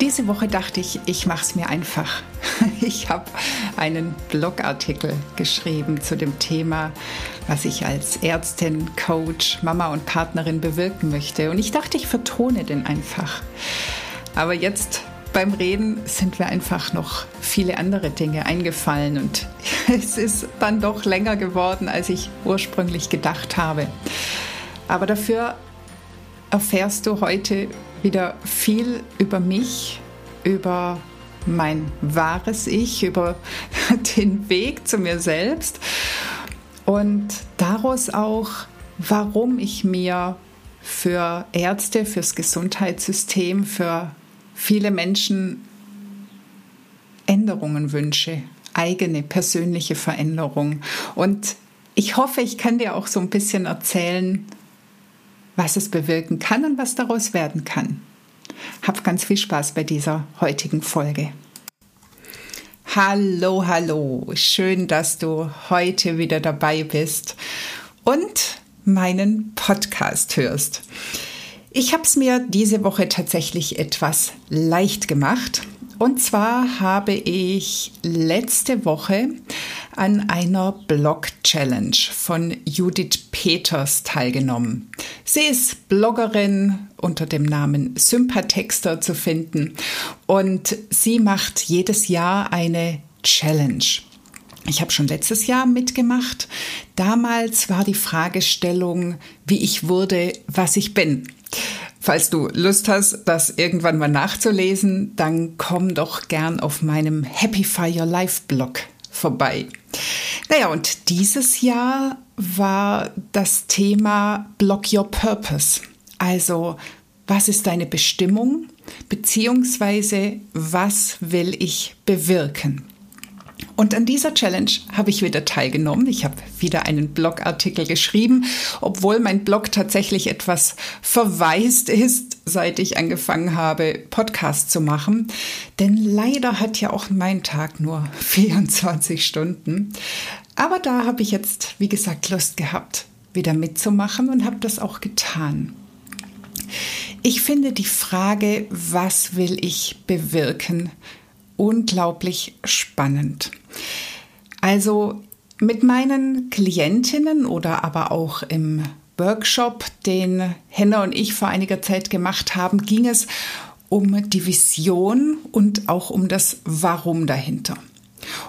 Diese Woche dachte ich, ich mache es mir einfach. Ich habe einen Blogartikel geschrieben zu dem Thema, was ich als Ärztin, Coach, Mama und Partnerin bewirken möchte. Und ich dachte, ich vertone den einfach. Aber jetzt beim Reden sind mir einfach noch viele andere Dinge eingefallen und es ist dann doch länger geworden, als ich ursprünglich gedacht habe. Aber dafür erfährst du heute wieder viel über mich, über mein wahres Ich, über den Weg zu mir selbst und daraus auch, warum ich mir für Ärzte, fürs Gesundheitssystem, für viele Menschen Änderungen wünsche, eigene persönliche Veränderung. Und ich hoffe, ich kann dir auch so ein bisschen erzählen, was es bewirken kann und was daraus werden kann. Hab ganz viel Spaß bei dieser heutigen Folge. Hallo, hallo. Schön, dass du heute wieder dabei bist und meinen Podcast hörst. Ich habe es mir diese Woche tatsächlich etwas leicht gemacht und zwar habe ich letzte Woche an einer Blog-Challenge von Judith Peters teilgenommen. Sie ist Bloggerin unter dem Namen Sympathexter zu finden und sie macht jedes Jahr eine Challenge. Ich habe schon letztes Jahr mitgemacht. Damals war die Fragestellung, wie ich wurde, was ich bin. Falls du Lust hast, das irgendwann mal nachzulesen, dann komm doch gern auf meinem Happify Your Life Blog vorbei. Naja, und dieses Jahr war das Thema Block Your Purpose. Also, was ist deine Bestimmung? Beziehungsweise, was will ich bewirken? Und an dieser Challenge habe ich wieder teilgenommen. Ich habe wieder einen Blogartikel geschrieben, obwohl mein Blog tatsächlich etwas verwaist ist, seit ich angefangen habe, Podcasts zu machen. Denn leider hat ja auch mein Tag nur 24 Stunden. Aber da habe ich jetzt, wie gesagt, Lust gehabt, wieder mitzumachen und habe das auch getan. Ich finde die Frage, was will ich bewirken, unglaublich spannend. Also mit meinen Klientinnen oder aber auch im Workshop, den Henna und ich vor einiger Zeit gemacht haben, ging es um die Vision und auch um das Warum dahinter.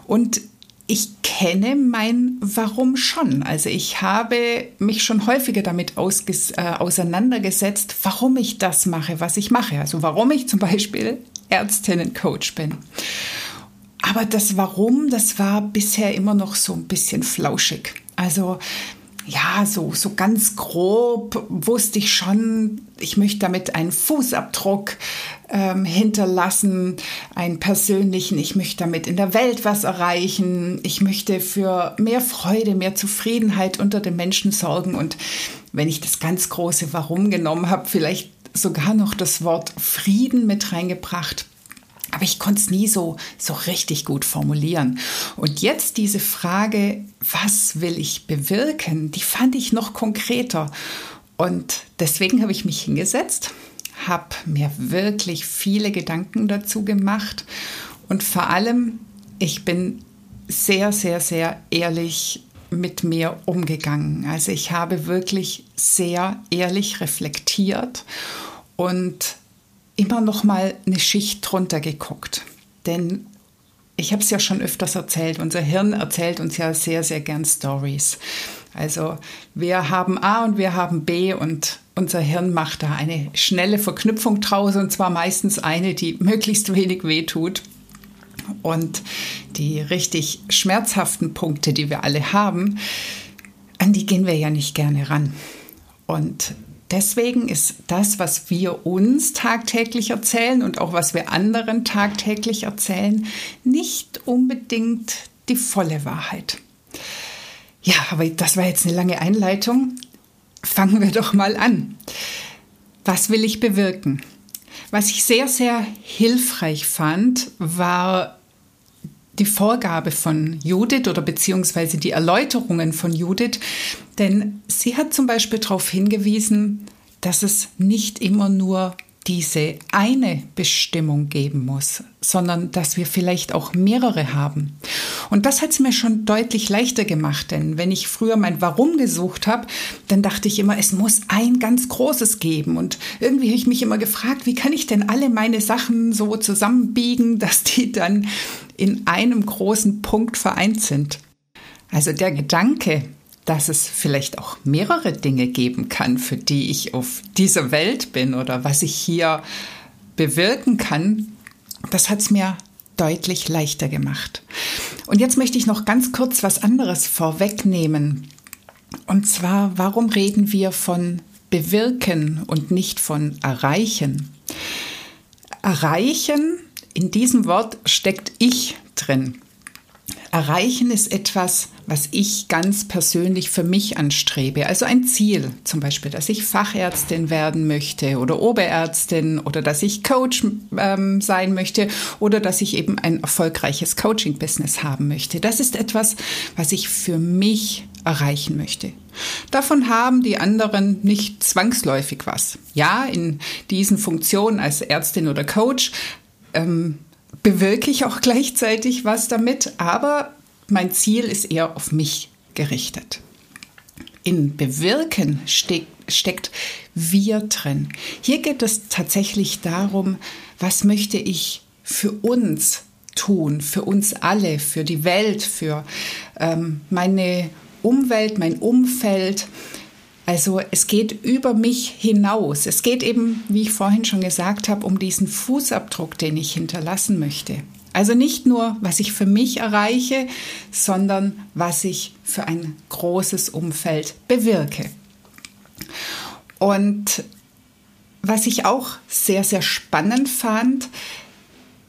Und ich kenne mein Warum schon. Also ich habe mich schon häufiger damit äh, auseinandergesetzt, warum ich das mache, was ich mache. Also warum ich zum Beispiel Ärztinnen-Coach bin. Aber das Warum, das war bisher immer noch so ein bisschen flauschig. Also ja, so, so ganz grob wusste ich schon, ich möchte damit einen Fußabdruck ähm, hinterlassen, einen persönlichen, ich möchte damit in der Welt was erreichen, ich möchte für mehr Freude, mehr Zufriedenheit unter den Menschen sorgen und wenn ich das ganz große Warum genommen habe, vielleicht sogar noch das Wort Frieden mit reingebracht. Aber ich konnte es nie so, so richtig gut formulieren. Und jetzt diese Frage, was will ich bewirken, die fand ich noch konkreter. Und deswegen habe ich mich hingesetzt, habe mir wirklich viele Gedanken dazu gemacht und vor allem, ich bin sehr, sehr, sehr ehrlich mit mir umgegangen. Also ich habe wirklich sehr ehrlich reflektiert und immer noch mal eine Schicht drunter geguckt. Denn ich habe es ja schon öfters erzählt, unser Hirn erzählt uns ja sehr, sehr gern Stories. Also wir haben A und wir haben B und unser Hirn macht da eine schnelle Verknüpfung draus und zwar meistens eine, die möglichst wenig wehtut. Und die richtig schmerzhaften Punkte, die wir alle haben, an die gehen wir ja nicht gerne ran. Und deswegen ist das, was wir uns tagtäglich erzählen und auch was wir anderen tagtäglich erzählen, nicht unbedingt die volle Wahrheit. Ja, aber das war jetzt eine lange Einleitung. Fangen wir doch mal an. Was will ich bewirken? Was ich sehr, sehr hilfreich fand, war die Vorgabe von Judith oder beziehungsweise die Erläuterungen von Judith, denn sie hat zum Beispiel darauf hingewiesen, dass es nicht immer nur diese eine Bestimmung geben muss, sondern dass wir vielleicht auch mehrere haben. Und das hat es mir schon deutlich leichter gemacht, denn wenn ich früher mein Warum gesucht habe, dann dachte ich immer, es muss ein ganz großes geben. Und irgendwie habe ich mich immer gefragt, wie kann ich denn alle meine Sachen so zusammenbiegen, dass die dann in einem großen Punkt vereint sind. Also der Gedanke, dass es vielleicht auch mehrere Dinge geben kann, für die ich auf dieser Welt bin oder was ich hier bewirken kann, das hat es mir deutlich leichter gemacht. Und jetzt möchte ich noch ganz kurz was anderes vorwegnehmen. Und zwar, warum reden wir von bewirken und nicht von erreichen? Erreichen, in diesem Wort steckt ich drin. Erreichen ist etwas, was ich ganz persönlich für mich anstrebe. Also ein Ziel, zum Beispiel, dass ich Fachärztin werden möchte oder Oberärztin oder dass ich Coach ähm, sein möchte oder dass ich eben ein erfolgreiches Coaching-Business haben möchte. Das ist etwas, was ich für mich erreichen möchte. Davon haben die anderen nicht zwangsläufig was. Ja, in diesen Funktionen als Ärztin oder Coach ähm, bewirke ich auch gleichzeitig was damit, aber mein Ziel ist eher auf mich gerichtet. In Bewirken steck, steckt wir drin. Hier geht es tatsächlich darum, was möchte ich für uns tun, für uns alle, für die Welt, für ähm, meine Umwelt, mein Umfeld. Also es geht über mich hinaus. Es geht eben, wie ich vorhin schon gesagt habe, um diesen Fußabdruck, den ich hinterlassen möchte. Also nicht nur, was ich für mich erreiche, sondern was ich für ein großes Umfeld bewirke. Und was ich auch sehr, sehr spannend fand,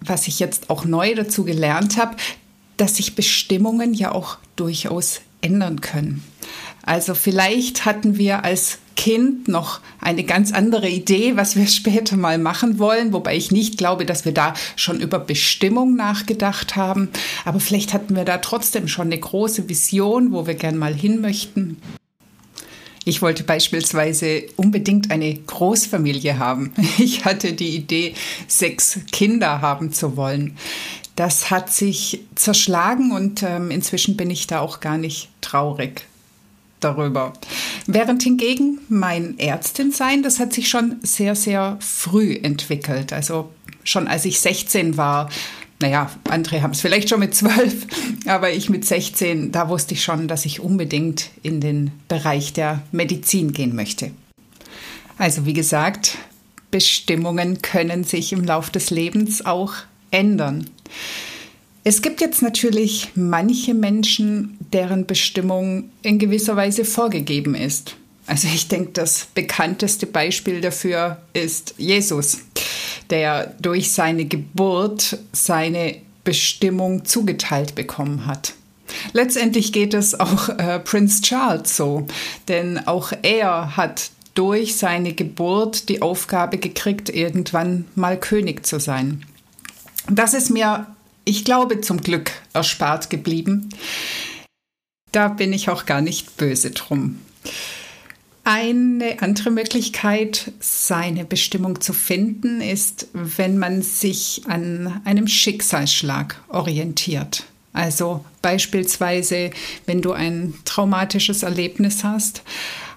was ich jetzt auch neu dazu gelernt habe, dass sich Bestimmungen ja auch durchaus ändern können. Also vielleicht hatten wir als Kind noch eine ganz andere Idee, was wir später mal machen wollen, wobei ich nicht glaube, dass wir da schon über Bestimmung nachgedacht haben. Aber vielleicht hatten wir da trotzdem schon eine große Vision, wo wir gern mal hin möchten. Ich wollte beispielsweise unbedingt eine Großfamilie haben. Ich hatte die Idee, sechs Kinder haben zu wollen. Das hat sich zerschlagen und ähm, inzwischen bin ich da auch gar nicht traurig darüber. Während hingegen mein Ärztin-Sein, das hat sich schon sehr, sehr früh entwickelt. Also schon als ich 16 war, naja, andere haben es vielleicht schon mit 12, aber ich mit 16, da wusste ich schon, dass ich unbedingt in den Bereich der Medizin gehen möchte. Also wie gesagt, Bestimmungen können sich im Lauf des Lebens auch ändern. Es gibt jetzt natürlich manche Menschen, deren Bestimmung in gewisser Weise vorgegeben ist. Also ich denke, das bekannteste Beispiel dafür ist Jesus, der durch seine Geburt seine Bestimmung zugeteilt bekommen hat. Letztendlich geht es auch äh, Prince Charles so, denn auch er hat durch seine Geburt die Aufgabe gekriegt, irgendwann mal König zu sein. Das ist mir ich glaube, zum Glück erspart geblieben. Da bin ich auch gar nicht böse drum. Eine andere Möglichkeit, seine Bestimmung zu finden, ist, wenn man sich an einem Schicksalsschlag orientiert. Also beispielsweise, wenn du ein traumatisches Erlebnis hast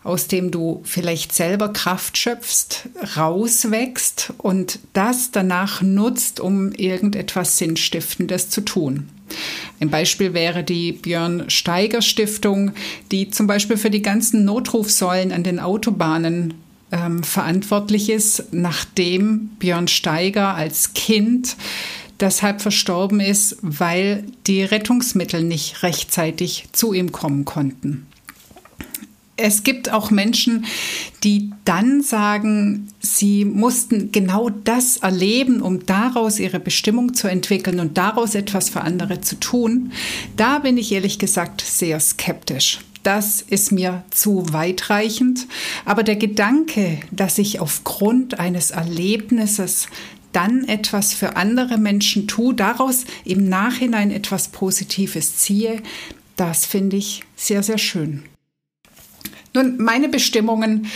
aus dem du vielleicht selber Kraft schöpfst, rauswächst und das danach nutzt, um irgendetwas Sinnstiftendes zu tun. Ein Beispiel wäre die Björn Steiger Stiftung, die zum Beispiel für die ganzen Notrufsäulen an den Autobahnen ähm, verantwortlich ist, nachdem Björn Steiger als Kind deshalb verstorben ist, weil die Rettungsmittel nicht rechtzeitig zu ihm kommen konnten. Es gibt auch Menschen, die dann sagen, sie mussten genau das erleben, um daraus ihre Bestimmung zu entwickeln und daraus etwas für andere zu tun. Da bin ich ehrlich gesagt sehr skeptisch. Das ist mir zu weitreichend. Aber der Gedanke, dass ich aufgrund eines Erlebnisses dann etwas für andere Menschen tue, daraus im Nachhinein etwas Positives ziehe, das finde ich sehr, sehr schön. Nun, meine Bestimmungen,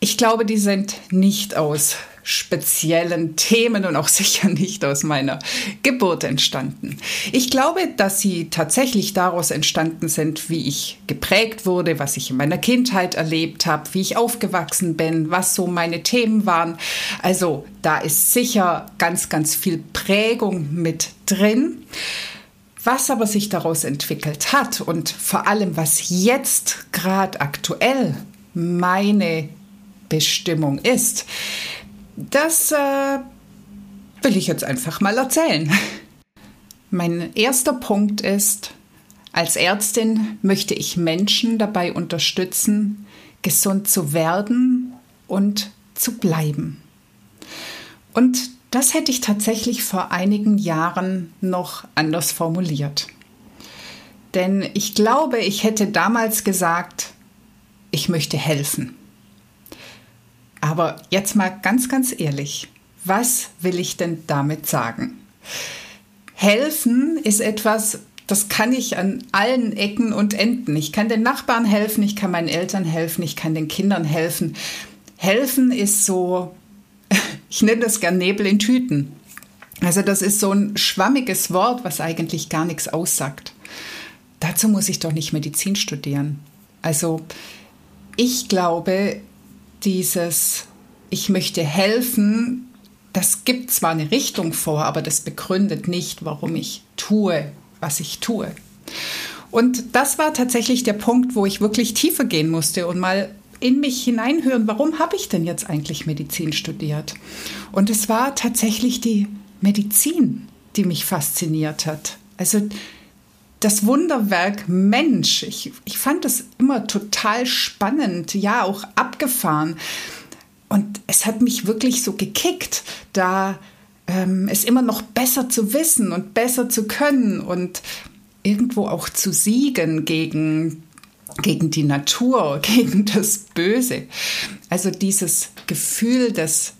ich glaube, die sind nicht aus speziellen Themen und auch sicher nicht aus meiner Geburt entstanden. Ich glaube, dass sie tatsächlich daraus entstanden sind, wie ich geprägt wurde, was ich in meiner Kindheit erlebt habe, wie ich aufgewachsen bin, was so meine Themen waren. Also da ist sicher ganz, ganz viel Prägung mit drin. Was aber sich daraus entwickelt hat und vor allem, was jetzt gerade aktuell meine Bestimmung ist, das äh, will ich jetzt einfach mal erzählen. Mein erster Punkt ist, als Ärztin möchte ich Menschen dabei unterstützen, gesund zu werden und zu bleiben. Und das hätte ich tatsächlich vor einigen Jahren noch anders formuliert. Denn ich glaube, ich hätte damals gesagt, ich möchte helfen. Aber jetzt mal ganz, ganz ehrlich, was will ich denn damit sagen? Helfen ist etwas, das kann ich an allen Ecken und Enden. Ich kann den Nachbarn helfen, ich kann meinen Eltern helfen, ich kann den Kindern helfen. Helfen ist so ich nenne das gern Nebel in Tüten. Also das ist so ein schwammiges Wort, was eigentlich gar nichts aussagt. Dazu muss ich doch nicht Medizin studieren. Also ich glaube, dieses Ich möchte helfen, das gibt zwar eine Richtung vor, aber das begründet nicht, warum ich tue, was ich tue. Und das war tatsächlich der Punkt, wo ich wirklich tiefer gehen musste und mal in mich hineinhören, warum habe ich denn jetzt eigentlich Medizin studiert? Und es war tatsächlich die Medizin, die mich fasziniert hat. Also das Wunderwerk Mensch. Ich, ich fand das immer total spannend, ja, auch abgefahren. Und es hat mich wirklich so gekickt, da ähm, es immer noch besser zu wissen und besser zu können und irgendwo auch zu siegen gegen gegen die Natur, gegen das Böse. Also dieses Gefühl des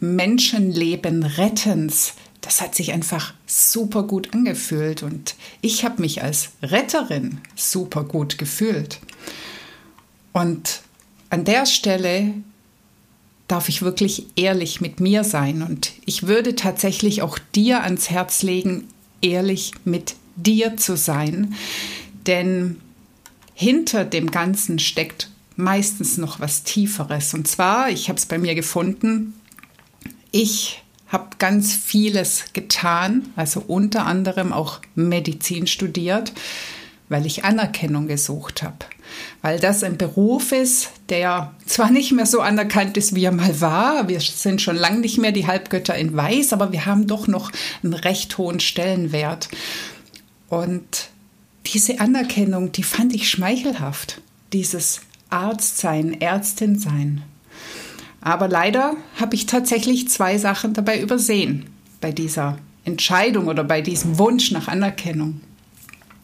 Menschenleben Rettens, das hat sich einfach super gut angefühlt und ich habe mich als Retterin super gut gefühlt. Und an der Stelle darf ich wirklich ehrlich mit mir sein und ich würde tatsächlich auch dir ans Herz legen, ehrlich mit dir zu sein, denn hinter dem Ganzen steckt meistens noch was Tieferes. Und zwar, ich habe es bei mir gefunden, ich habe ganz vieles getan, also unter anderem auch Medizin studiert, weil ich Anerkennung gesucht habe. Weil das ein Beruf ist, der zwar nicht mehr so anerkannt ist, wie er mal war, wir sind schon lange nicht mehr die Halbgötter in Weiß, aber wir haben doch noch einen recht hohen Stellenwert. Und diese Anerkennung, die fand ich schmeichelhaft. Dieses Arztsein, Ärztin sein. Aber leider habe ich tatsächlich zwei Sachen dabei übersehen bei dieser Entscheidung oder bei diesem Wunsch nach Anerkennung.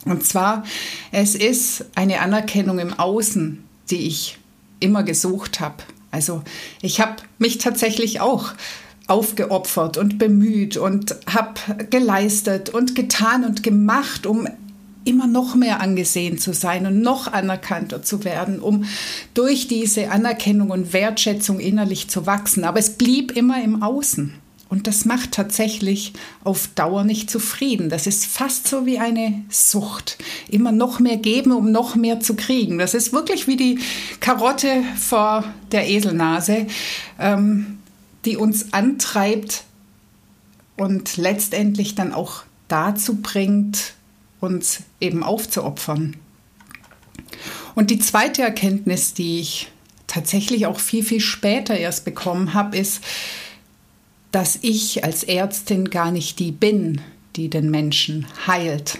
Und zwar, es ist eine Anerkennung im Außen, die ich immer gesucht habe. Also ich habe mich tatsächlich auch aufgeopfert und bemüht und habe geleistet und getan und gemacht, um immer noch mehr angesehen zu sein und noch anerkannter zu werden, um durch diese Anerkennung und Wertschätzung innerlich zu wachsen. Aber es blieb immer im Außen. Und das macht tatsächlich auf Dauer nicht zufrieden. Das ist fast so wie eine Sucht. Immer noch mehr geben, um noch mehr zu kriegen. Das ist wirklich wie die Karotte vor der Eselnase, ähm, die uns antreibt und letztendlich dann auch dazu bringt, uns eben aufzuopfern. Und die zweite Erkenntnis, die ich tatsächlich auch viel, viel später erst bekommen habe, ist, dass ich als Ärztin gar nicht die bin, die den Menschen heilt.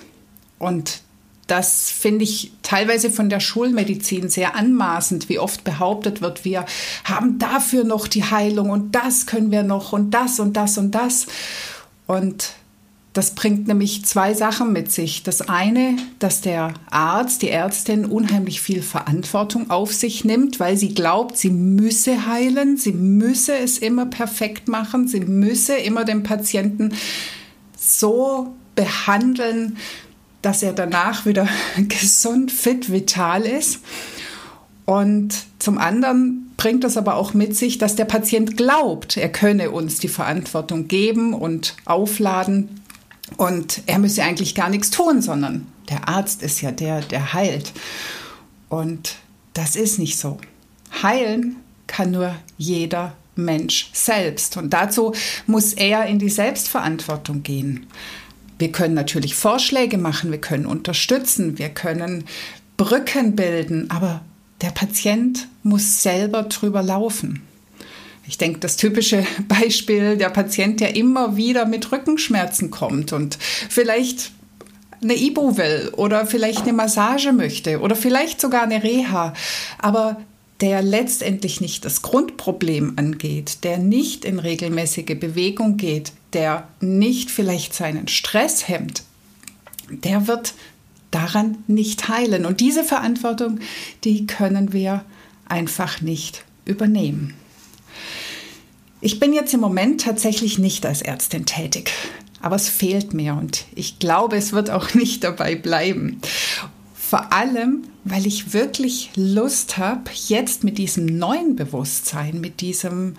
Und das finde ich teilweise von der Schulmedizin sehr anmaßend, wie oft behauptet wird, wir haben dafür noch die Heilung und das können wir noch und das und das und das. Und das bringt nämlich zwei Sachen mit sich. Das eine, dass der Arzt, die Ärztin unheimlich viel Verantwortung auf sich nimmt, weil sie glaubt, sie müsse heilen, sie müsse es immer perfekt machen, sie müsse immer den Patienten so behandeln, dass er danach wieder gesund, fit, vital ist. Und zum anderen bringt das aber auch mit sich, dass der Patient glaubt, er könne uns die Verantwortung geben und aufladen und er müsse eigentlich gar nichts tun, sondern der Arzt ist ja der, der heilt. Und das ist nicht so. Heilen kann nur jeder Mensch selbst. Und dazu muss er in die Selbstverantwortung gehen. Wir können natürlich Vorschläge machen, wir können unterstützen, wir können Brücken bilden, aber der Patient muss selber drüber laufen. Ich denke, das typische Beispiel der Patient, der immer wieder mit Rückenschmerzen kommt und vielleicht eine Ibu will oder vielleicht eine Massage möchte oder vielleicht sogar eine Reha, aber der letztendlich nicht das Grundproblem angeht, der nicht in regelmäßige Bewegung geht, der nicht vielleicht seinen Stress hemmt, der wird daran nicht heilen. Und diese Verantwortung, die können wir einfach nicht übernehmen. Ich bin jetzt im Moment tatsächlich nicht als Ärztin tätig, aber es fehlt mir und ich glaube, es wird auch nicht dabei bleiben. Vor allem, weil ich wirklich Lust habe, jetzt mit diesem neuen Bewusstsein, mit diesem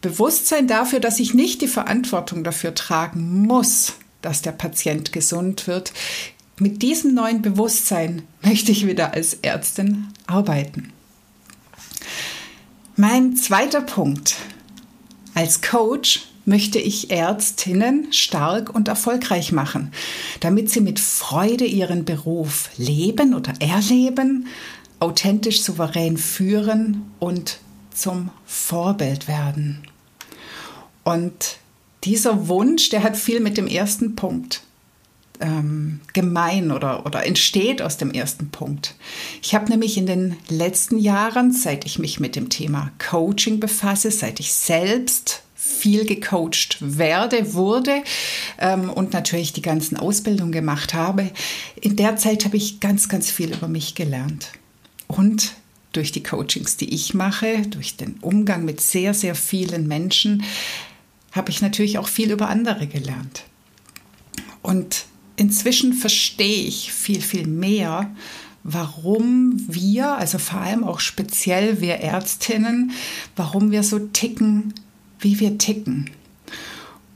Bewusstsein dafür, dass ich nicht die Verantwortung dafür tragen muss, dass der Patient gesund wird, mit diesem neuen Bewusstsein möchte ich wieder als Ärztin arbeiten. Mein zweiter Punkt als Coach möchte ich Ärztinnen stark und erfolgreich machen, damit sie mit Freude ihren Beruf leben oder erleben, authentisch souverän führen und zum Vorbild werden. Und dieser Wunsch, der hat viel mit dem ersten Punkt ähm, gemein oder, oder entsteht aus dem ersten Punkt. Ich habe nämlich in den letzten Jahren, seit ich mich mit dem Thema Coaching befasse, seit ich selbst viel gecoacht werde, wurde ähm, und natürlich die ganzen Ausbildungen gemacht habe, in der Zeit habe ich ganz, ganz viel über mich gelernt. Und durch die Coachings, die ich mache, durch den Umgang mit sehr, sehr vielen Menschen, habe ich natürlich auch viel über andere gelernt. Und inzwischen verstehe ich viel, viel mehr, warum wir, also vor allem auch speziell wir Ärztinnen, warum wir so ticken, wie wir ticken.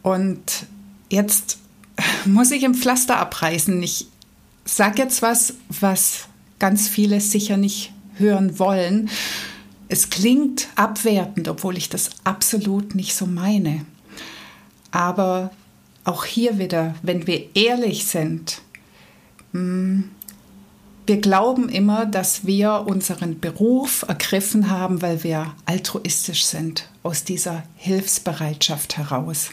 Und jetzt muss ich im Pflaster abreißen. Ich sage jetzt was, was ganz viele sicher nicht hören wollen. Es klingt abwertend, obwohl ich das absolut nicht so meine. Aber auch hier wieder, wenn wir ehrlich sind, hm, wir glauben immer, dass wir unseren Beruf ergriffen haben, weil wir altruistisch sind, aus dieser Hilfsbereitschaft heraus.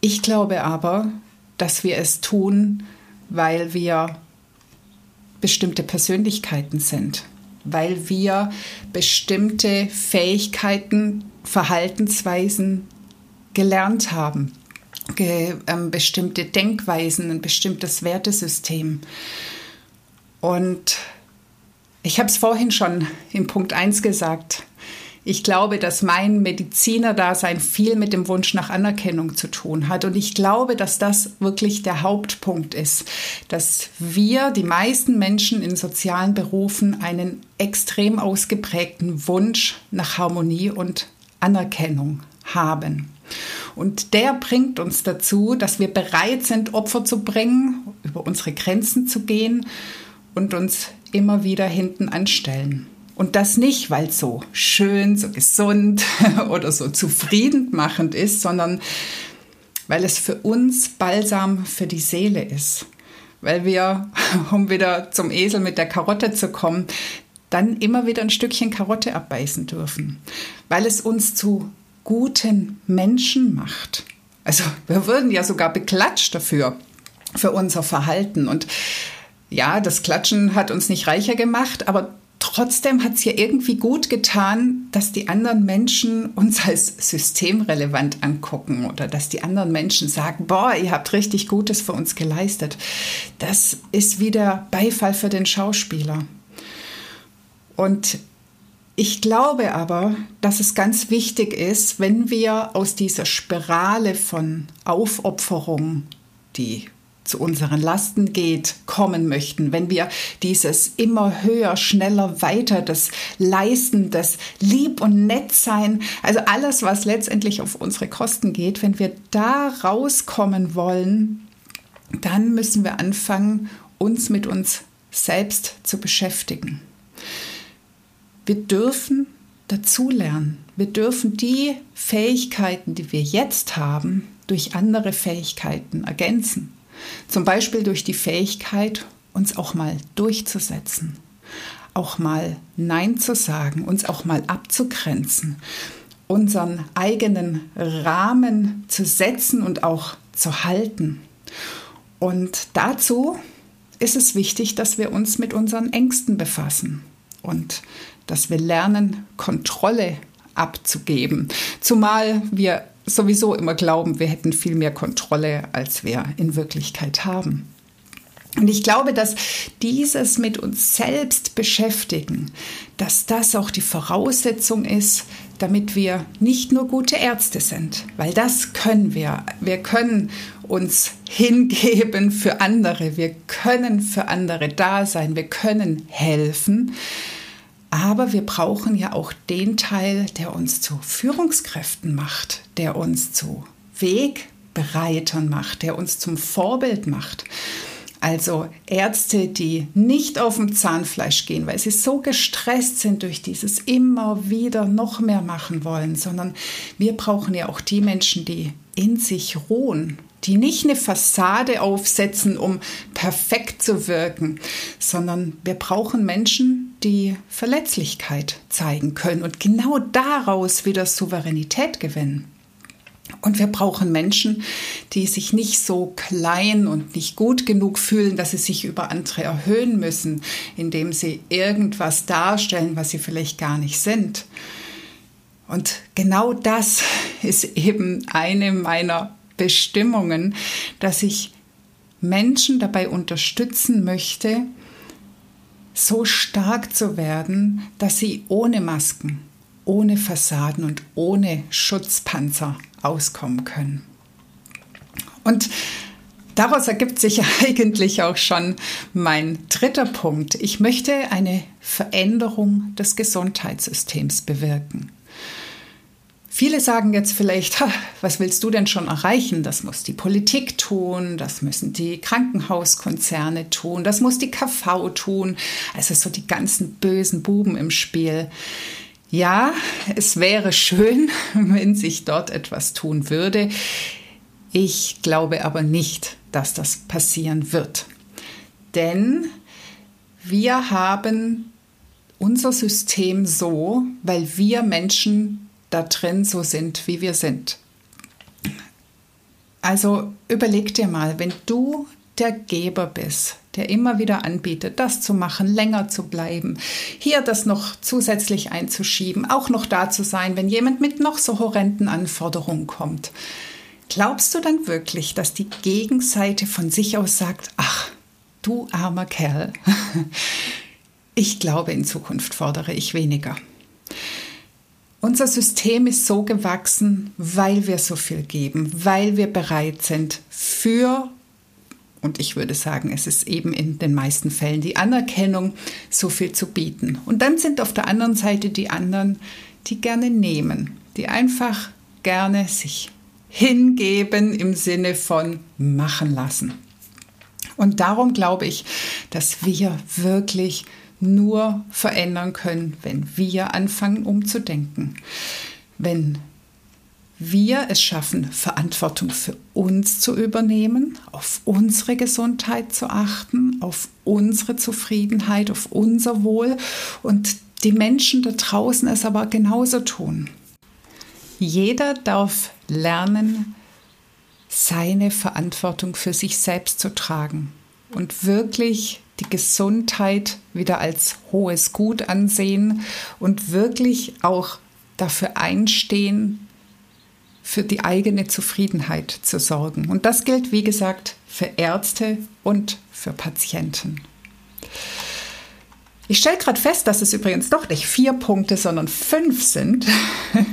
Ich glaube aber, dass wir es tun, weil wir bestimmte Persönlichkeiten sind, weil wir bestimmte Fähigkeiten, Verhaltensweisen gelernt haben, bestimmte Denkweisen, ein bestimmtes Wertesystem. Und ich habe es vorhin schon in Punkt 1 gesagt. Ich glaube, dass mein Medizinerdasein viel mit dem Wunsch nach Anerkennung zu tun hat. Und ich glaube, dass das wirklich der Hauptpunkt ist, dass wir, die meisten Menschen in sozialen Berufen, einen extrem ausgeprägten Wunsch nach Harmonie und Anerkennung haben. Und der bringt uns dazu, dass wir bereit sind, Opfer zu bringen, über unsere Grenzen zu gehen und uns immer wieder hinten anstellen. Und das nicht, weil es so schön, so gesund oder so zufriedenmachend ist, sondern weil es für uns Balsam für die Seele ist. Weil wir, um wieder zum Esel mit der Karotte zu kommen, dann immer wieder ein Stückchen Karotte abbeißen dürfen. Weil es uns zu guten Menschen macht. Also wir würden ja sogar beklatscht dafür, für unser Verhalten. Und ja, das Klatschen hat uns nicht reicher gemacht, aber trotzdem hat es ja irgendwie gut getan, dass die anderen Menschen uns als systemrelevant angucken oder dass die anderen Menschen sagen, boah, ihr habt richtig Gutes für uns geleistet. Das ist wieder Beifall für den Schauspieler. Und ich glaube aber, dass es ganz wichtig ist, wenn wir aus dieser Spirale von Aufopferung, die zu unseren Lasten geht, kommen möchten, wenn wir dieses immer höher, schneller, weiter, das Leisten, das Lieb und Nettsein, also alles, was letztendlich auf unsere Kosten geht, wenn wir da rauskommen wollen, dann müssen wir anfangen, uns mit uns selbst zu beschäftigen. Wir dürfen dazulernen. Wir dürfen die Fähigkeiten, die wir jetzt haben, durch andere Fähigkeiten ergänzen. Zum Beispiel durch die Fähigkeit, uns auch mal durchzusetzen, auch mal Nein zu sagen, uns auch mal abzugrenzen, unseren eigenen Rahmen zu setzen und auch zu halten. Und dazu ist es wichtig, dass wir uns mit unseren Ängsten befassen und dass wir lernen, Kontrolle abzugeben. Zumal wir sowieso immer glauben, wir hätten viel mehr Kontrolle, als wir in Wirklichkeit haben. Und ich glaube, dass dieses mit uns selbst beschäftigen, dass das auch die Voraussetzung ist, damit wir nicht nur gute Ärzte sind, weil das können wir. Wir können uns hingeben für andere, wir können für andere da sein, wir können helfen. Aber wir brauchen ja auch den Teil, der uns zu Führungskräften macht, der uns zu Wegbereitern macht, der uns zum Vorbild macht. Also Ärzte, die nicht auf dem Zahnfleisch gehen, weil sie so gestresst sind durch dieses immer wieder noch mehr machen wollen, sondern wir brauchen ja auch die Menschen, die in sich ruhen, die nicht eine Fassade aufsetzen, um perfekt zu wirken, sondern wir brauchen Menschen, die Verletzlichkeit zeigen können und genau daraus wieder Souveränität gewinnen. Und wir brauchen Menschen, die sich nicht so klein und nicht gut genug fühlen, dass sie sich über andere erhöhen müssen, indem sie irgendwas darstellen, was sie vielleicht gar nicht sind. Und genau das ist eben eine meiner Bestimmungen, dass ich Menschen dabei unterstützen möchte, so stark zu werden, dass sie ohne Masken, ohne Fassaden und ohne Schutzpanzer auskommen können. Und daraus ergibt sich eigentlich auch schon mein dritter Punkt. Ich möchte eine Veränderung des Gesundheitssystems bewirken. Viele sagen jetzt vielleicht, was willst du denn schon erreichen? Das muss die Politik tun, das müssen die Krankenhauskonzerne tun, das muss die KV tun. Also so die ganzen bösen Buben im Spiel. Ja, es wäre schön, wenn sich dort etwas tun würde. Ich glaube aber nicht, dass das passieren wird. Denn wir haben unser System so, weil wir Menschen da drin so sind, wie wir sind. Also überleg dir mal, wenn du der Geber bist, der immer wieder anbietet, das zu machen, länger zu bleiben, hier das noch zusätzlich einzuschieben, auch noch da zu sein, wenn jemand mit noch so horrenden Anforderungen kommt. Glaubst du dann wirklich, dass die Gegenseite von sich aus sagt, ach, du armer Kerl? Ich glaube, in Zukunft fordere ich weniger. Unser System ist so gewachsen, weil wir so viel geben, weil wir bereit sind für, und ich würde sagen, es ist eben in den meisten Fällen die Anerkennung, so viel zu bieten. Und dann sind auf der anderen Seite die anderen, die gerne nehmen, die einfach gerne sich hingeben im Sinne von machen lassen. Und darum glaube ich, dass wir wirklich nur verändern können, wenn wir anfangen umzudenken. Wenn wir es schaffen, Verantwortung für uns zu übernehmen, auf unsere Gesundheit zu achten, auf unsere Zufriedenheit, auf unser Wohl und die Menschen da draußen es aber genauso tun. Jeder darf lernen, seine Verantwortung für sich selbst zu tragen und wirklich die Gesundheit wieder als hohes Gut ansehen und wirklich auch dafür einstehen, für die eigene Zufriedenheit zu sorgen. Und das gilt, wie gesagt, für Ärzte und für Patienten. Ich stelle gerade fest, dass es übrigens doch nicht vier Punkte, sondern fünf sind.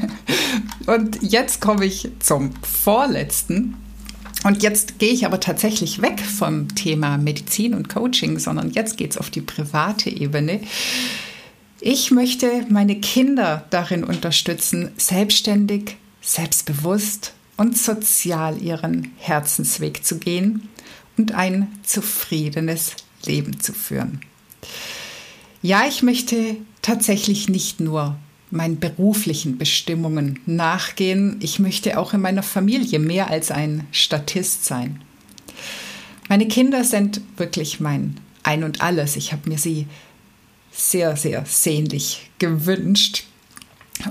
und jetzt komme ich zum vorletzten. Und jetzt gehe ich aber tatsächlich weg vom Thema Medizin und Coaching, sondern jetzt geht es auf die private Ebene. Ich möchte meine Kinder darin unterstützen, selbstständig, selbstbewusst und sozial ihren Herzensweg zu gehen und ein zufriedenes Leben zu führen. Ja, ich möchte tatsächlich nicht nur meinen beruflichen Bestimmungen nachgehen, ich möchte auch in meiner Familie mehr als ein Statist sein. Meine Kinder sind wirklich mein Ein und alles. Ich habe mir sie sehr, sehr sehnlich gewünscht.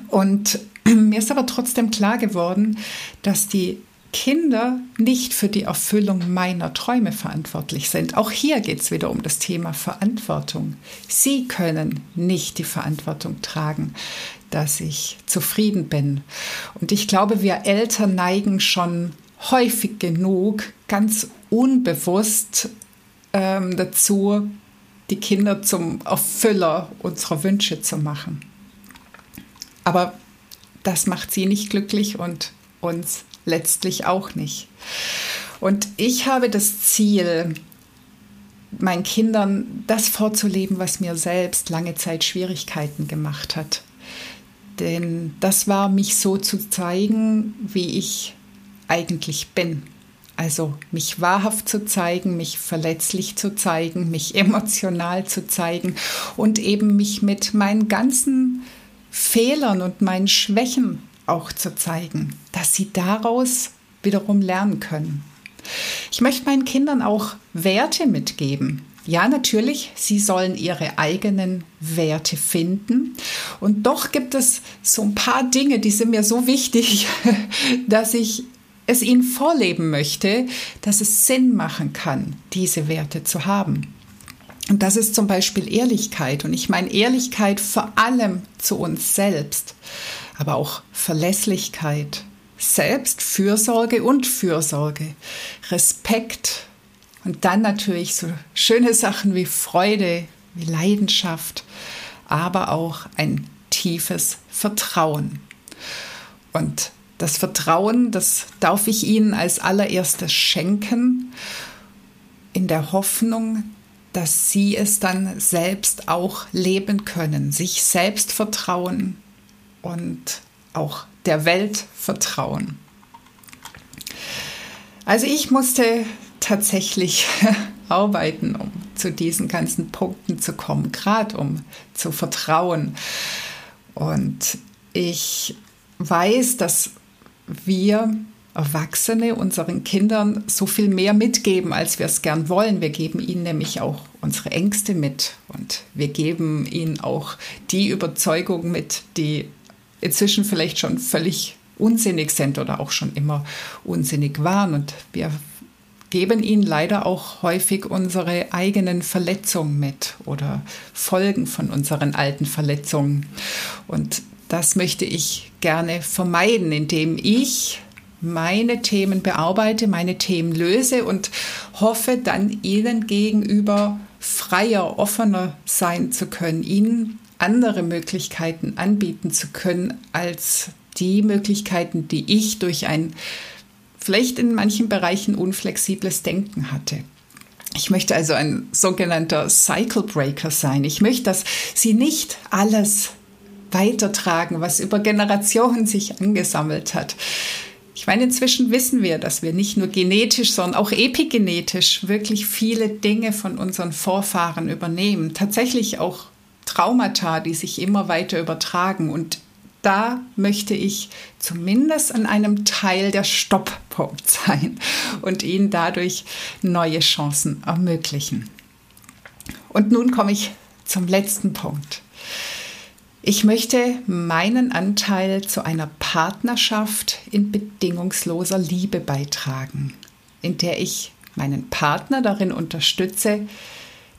Und mir ist aber trotzdem klar geworden, dass die Kinder nicht für die Erfüllung meiner Träume verantwortlich sind. Auch hier geht es wieder um das Thema Verantwortung. Sie können nicht die Verantwortung tragen, dass ich zufrieden bin. Und ich glaube, wir Eltern neigen schon häufig genug, ganz unbewusst ähm, dazu, die Kinder zum Erfüller unserer Wünsche zu machen. Aber das macht sie nicht glücklich und uns letztlich auch nicht. Und ich habe das Ziel, meinen Kindern das vorzuleben, was mir selbst lange Zeit Schwierigkeiten gemacht hat. Denn das war mich so zu zeigen, wie ich eigentlich bin. Also mich wahrhaft zu zeigen, mich verletzlich zu zeigen, mich emotional zu zeigen und eben mich mit meinen ganzen Fehlern und meinen Schwächen auch zu zeigen, dass sie daraus wiederum lernen können. Ich möchte meinen Kindern auch Werte mitgeben. Ja, natürlich, sie sollen ihre eigenen Werte finden. Und doch gibt es so ein paar Dinge, die sind mir so wichtig, dass ich es ihnen vorleben möchte, dass es Sinn machen kann, diese Werte zu haben. Und das ist zum Beispiel Ehrlichkeit. Und ich meine Ehrlichkeit vor allem zu uns selbst aber auch Verlässlichkeit, Selbstfürsorge und Fürsorge, Respekt und dann natürlich so schöne Sachen wie Freude, wie Leidenschaft, aber auch ein tiefes Vertrauen. Und das Vertrauen, das darf ich Ihnen als allererstes schenken, in der Hoffnung, dass Sie es dann selbst auch leben können, sich selbst vertrauen, und auch der Welt vertrauen. Also ich musste tatsächlich arbeiten, um zu diesen ganzen Punkten zu kommen, gerade um zu vertrauen. Und ich weiß, dass wir Erwachsene unseren Kindern so viel mehr mitgeben, als wir es gern wollen. Wir geben ihnen nämlich auch unsere Ängste mit und wir geben ihnen auch die Überzeugung mit, die inzwischen vielleicht schon völlig unsinnig sind oder auch schon immer unsinnig waren. Und wir geben ihnen leider auch häufig unsere eigenen Verletzungen mit oder Folgen von unseren alten Verletzungen. Und das möchte ich gerne vermeiden, indem ich meine Themen bearbeite, meine Themen löse und hoffe dann ihnen gegenüber freier, offener sein zu können, ihnen andere Möglichkeiten anbieten zu können als die Möglichkeiten, die ich durch ein vielleicht in manchen Bereichen unflexibles Denken hatte. Ich möchte also ein sogenannter Cycle Breaker sein. Ich möchte, dass Sie nicht alles weitertragen, was über Generationen sich angesammelt hat. Ich meine, inzwischen wissen wir, dass wir nicht nur genetisch, sondern auch epigenetisch wirklich viele Dinge von unseren Vorfahren übernehmen. Tatsächlich auch Traumata, die sich immer weiter übertragen. Und da möchte ich zumindest an einem Teil der Stopppunkt sein und ihnen dadurch neue Chancen ermöglichen. Und nun komme ich zum letzten Punkt. Ich möchte meinen Anteil zu einer Partnerschaft in bedingungsloser Liebe beitragen, in der ich meinen Partner darin unterstütze,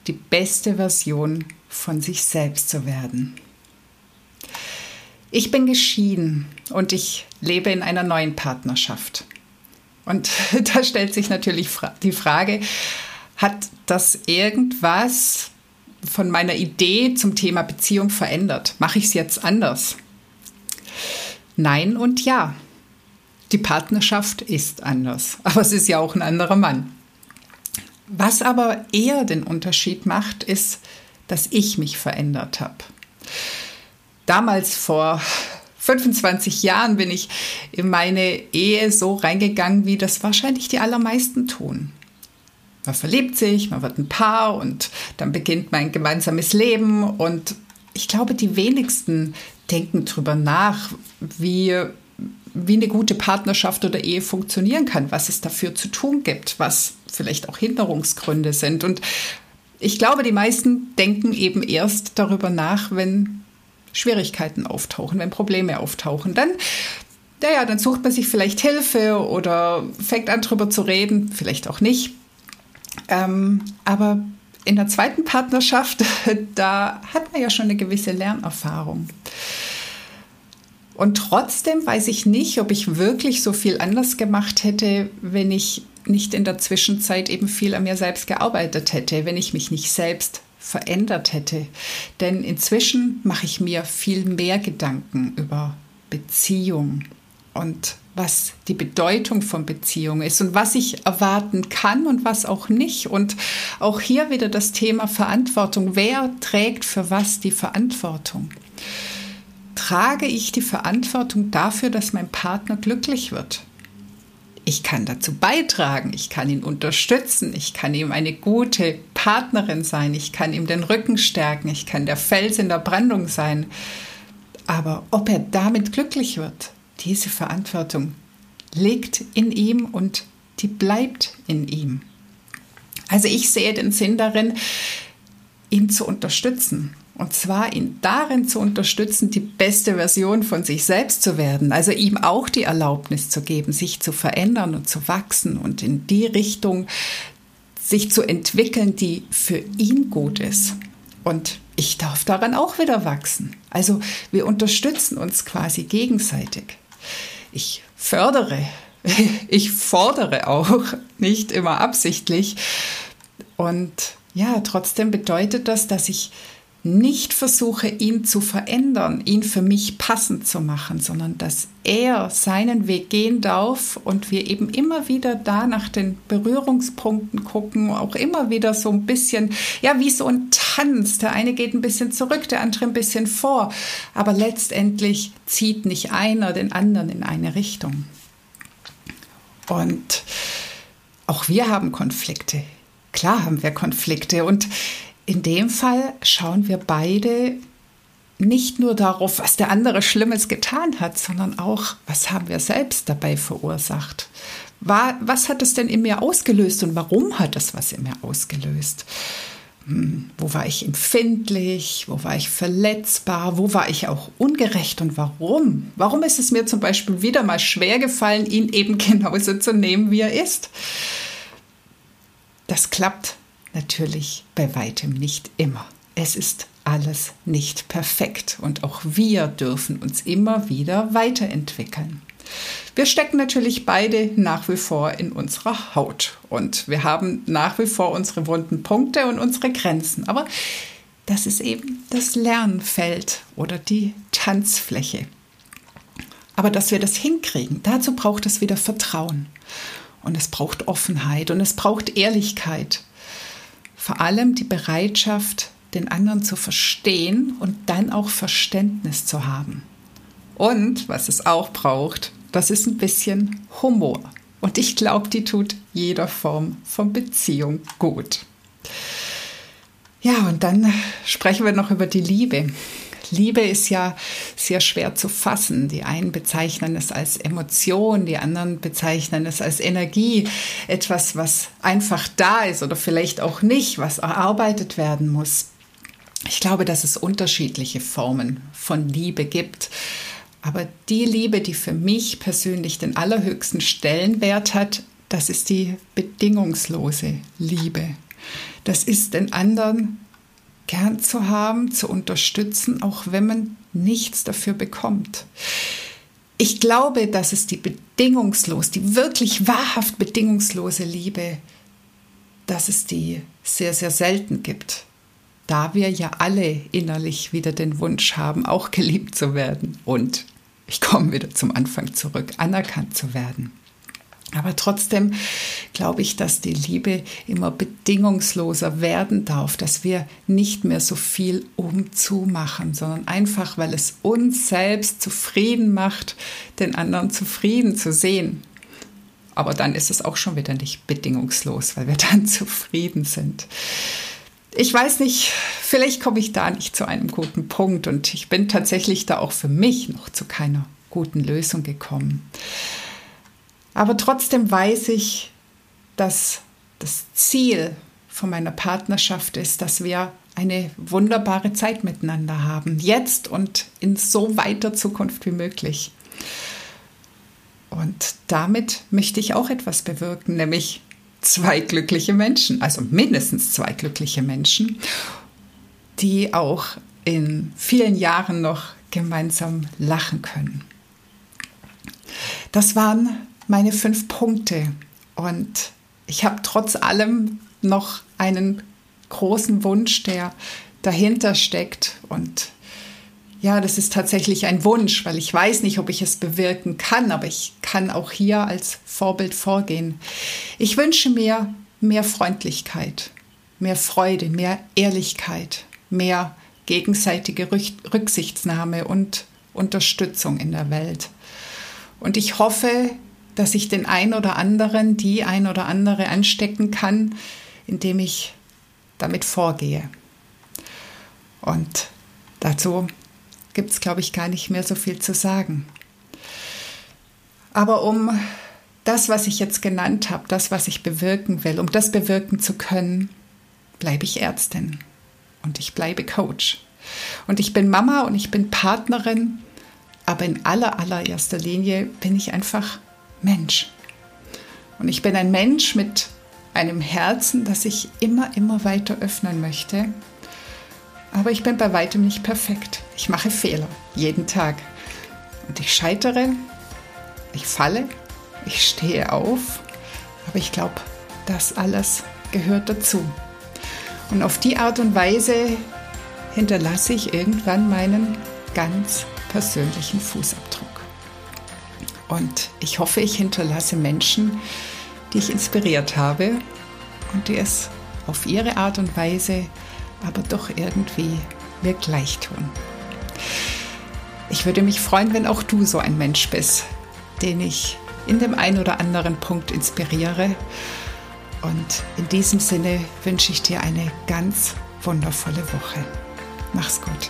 die beste Version von sich selbst zu werden. Ich bin geschieden und ich lebe in einer neuen Partnerschaft. Und da stellt sich natürlich die Frage, hat das irgendwas von meiner Idee zum Thema Beziehung verändert? Mache ich es jetzt anders? Nein und ja. Die Partnerschaft ist anders, aber es ist ja auch ein anderer Mann. Was aber eher den Unterschied macht, ist, dass ich mich verändert habe. Damals vor 25 Jahren bin ich in meine Ehe so reingegangen, wie das wahrscheinlich die allermeisten tun. Man verliebt sich, man wird ein Paar und dann beginnt mein gemeinsames Leben und ich glaube, die wenigsten denken darüber nach, wie, wie eine gute Partnerschaft oder Ehe funktionieren kann, was es dafür zu tun gibt, was vielleicht auch Hinderungsgründe sind. Und ich glaube, die meisten denken eben erst darüber nach, wenn Schwierigkeiten auftauchen, wenn Probleme auftauchen. Dann, naja, dann sucht man sich vielleicht Hilfe oder fängt an, darüber zu reden, vielleicht auch nicht. Ähm, aber in der zweiten Partnerschaft, da hat man ja schon eine gewisse Lernerfahrung. Und trotzdem weiß ich nicht, ob ich wirklich so viel anders gemacht hätte, wenn ich nicht in der Zwischenzeit eben viel an mir selbst gearbeitet hätte, wenn ich mich nicht selbst verändert hätte. Denn inzwischen mache ich mir viel mehr Gedanken über Beziehung und was die Bedeutung von Beziehung ist und was ich erwarten kann und was auch nicht. Und auch hier wieder das Thema Verantwortung. Wer trägt für was die Verantwortung? Trage ich die Verantwortung dafür, dass mein Partner glücklich wird? Ich kann dazu beitragen, ich kann ihn unterstützen, ich kann ihm eine gute Partnerin sein, ich kann ihm den Rücken stärken, ich kann der Fels in der Brandung sein. Aber ob er damit glücklich wird, diese Verantwortung liegt in ihm und die bleibt in ihm. Also ich sehe den Sinn darin, ihn zu unterstützen. Und zwar ihn darin zu unterstützen, die beste Version von sich selbst zu werden. Also ihm auch die Erlaubnis zu geben, sich zu verändern und zu wachsen und in die Richtung sich zu entwickeln, die für ihn gut ist. Und ich darf daran auch wieder wachsen. Also wir unterstützen uns quasi gegenseitig ich fördere, ich fordere auch, nicht immer absichtlich. Und ja, trotzdem bedeutet das, dass ich nicht versuche, ihn zu verändern, ihn für mich passend zu machen, sondern dass er seinen Weg gehen darf und wir eben immer wieder da nach den Berührungspunkten gucken, auch immer wieder so ein bisschen, ja, wie so ein Tanz. Der eine geht ein bisschen zurück, der andere ein bisschen vor, aber letztendlich zieht nicht einer den anderen in eine Richtung. Und auch wir haben Konflikte. Klar haben wir Konflikte und in dem Fall schauen wir beide nicht nur darauf, was der andere Schlimmes getan hat, sondern auch, was haben wir selbst dabei verursacht. War, was hat es denn in mir ausgelöst und warum hat es was in mir ausgelöst? Hm, wo war ich empfindlich? Wo war ich verletzbar? Wo war ich auch ungerecht und warum? Warum ist es mir zum Beispiel wieder mal schwer gefallen, ihn eben genauso zu nehmen, wie er ist? Das klappt Natürlich bei weitem nicht immer. Es ist alles nicht perfekt und auch wir dürfen uns immer wieder weiterentwickeln. Wir stecken natürlich beide nach wie vor in unserer Haut und wir haben nach wie vor unsere wunden Punkte und unsere Grenzen. Aber das ist eben das Lernfeld oder die Tanzfläche. Aber dass wir das hinkriegen, dazu braucht es wieder Vertrauen. Und es braucht Offenheit und es braucht Ehrlichkeit vor allem die Bereitschaft, den anderen zu verstehen und dann auch Verständnis zu haben. Und was es auch braucht, das ist ein bisschen Humor. Und ich glaube, die tut jeder Form von Beziehung gut. Ja, und dann sprechen wir noch über die Liebe. Liebe ist ja sehr schwer zu fassen. Die einen bezeichnen es als Emotion, die anderen bezeichnen es als Energie, etwas, was einfach da ist oder vielleicht auch nicht, was erarbeitet werden muss. Ich glaube, dass es unterschiedliche Formen von Liebe gibt. Aber die Liebe, die für mich persönlich den allerhöchsten Stellenwert hat, das ist die bedingungslose Liebe. Das ist den anderen gern zu haben, zu unterstützen, auch wenn man nichts dafür bekommt. Ich glaube, dass es die bedingungslos, die wirklich wahrhaft bedingungslose Liebe, dass es die sehr, sehr selten gibt. Da wir ja alle innerlich wieder den Wunsch haben, auch geliebt zu werden und, ich komme wieder zum Anfang zurück, anerkannt zu werden. Aber trotzdem glaube ich, dass die Liebe immer bedingungsloser werden darf, dass wir nicht mehr so viel umzumachen, sondern einfach, weil es uns selbst zufrieden macht, den anderen zufrieden zu sehen. Aber dann ist es auch schon wieder nicht bedingungslos, weil wir dann zufrieden sind. Ich weiß nicht, vielleicht komme ich da nicht zu einem guten Punkt und ich bin tatsächlich da auch für mich noch zu keiner guten Lösung gekommen. Aber trotzdem weiß ich, dass das Ziel von meiner Partnerschaft ist, dass wir eine wunderbare Zeit miteinander haben, jetzt und in so weiter Zukunft wie möglich. Und damit möchte ich auch etwas bewirken, nämlich zwei glückliche Menschen, also mindestens zwei glückliche Menschen, die auch in vielen Jahren noch gemeinsam lachen können. Das waren meine fünf Punkte. Und ich habe trotz allem noch einen großen Wunsch, der dahinter steckt. Und ja, das ist tatsächlich ein Wunsch, weil ich weiß nicht, ob ich es bewirken kann, aber ich kann auch hier als Vorbild vorgehen. Ich wünsche mir mehr Freundlichkeit, mehr Freude, mehr Ehrlichkeit, mehr gegenseitige Rücksichtsnahme und Unterstützung in der Welt. Und ich hoffe, dass ich den ein oder anderen, die ein oder andere anstecken kann, indem ich damit vorgehe. Und dazu gibt es, glaube ich, gar nicht mehr so viel zu sagen. Aber um das, was ich jetzt genannt habe, das, was ich bewirken will, um das bewirken zu können, bleibe ich Ärztin und ich bleibe Coach. Und ich bin Mama und ich bin Partnerin, aber in aller, allererster Linie bin ich einfach Mensch. Und ich bin ein Mensch mit einem Herzen, das ich immer, immer weiter öffnen möchte. Aber ich bin bei weitem nicht perfekt. Ich mache Fehler, jeden Tag. Und ich scheitere, ich falle, ich stehe auf. Aber ich glaube, das alles gehört dazu. Und auf die Art und Weise hinterlasse ich irgendwann meinen ganz persönlichen Fußabdruck. Und ich hoffe, ich hinterlasse Menschen, die ich inspiriert habe und die es auf ihre Art und Weise aber doch irgendwie mir gleich tun. Ich würde mich freuen, wenn auch du so ein Mensch bist, den ich in dem einen oder anderen Punkt inspiriere. Und in diesem Sinne wünsche ich dir eine ganz wundervolle Woche. Mach's gut.